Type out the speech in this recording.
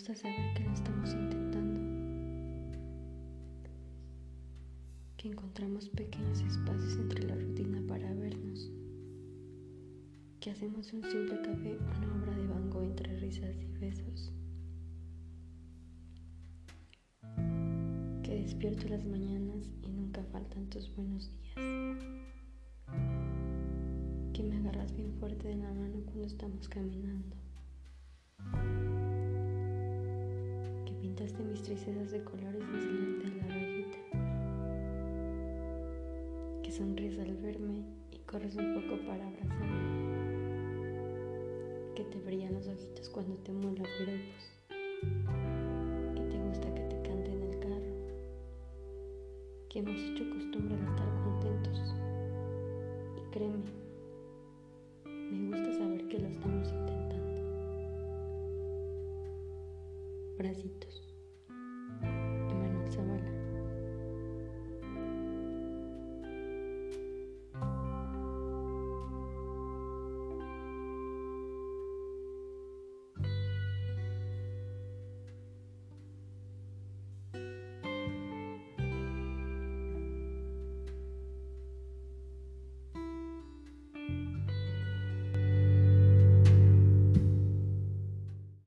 gusta saber que lo estamos intentando, que encontramos pequeños espacios entre la rutina para vernos, que hacemos un simple café una obra de bango entre risas y besos, que despierto las mañanas y nunca faltan tus buenos días, que me agarras bien fuerte de la mano cuando estamos caminando pintaste mis tristezas de colores enseñarte a la rayita. Que sonríes al verme y corres un poco para abrazarme. Que te brillan los ojitos cuando te mola piropos. Que te gusta que te cante en el carro. Que hemos hecho costumbre de estar contentos. Y créeme, me gusta saber que lo estamos intentando. Bracitos semana.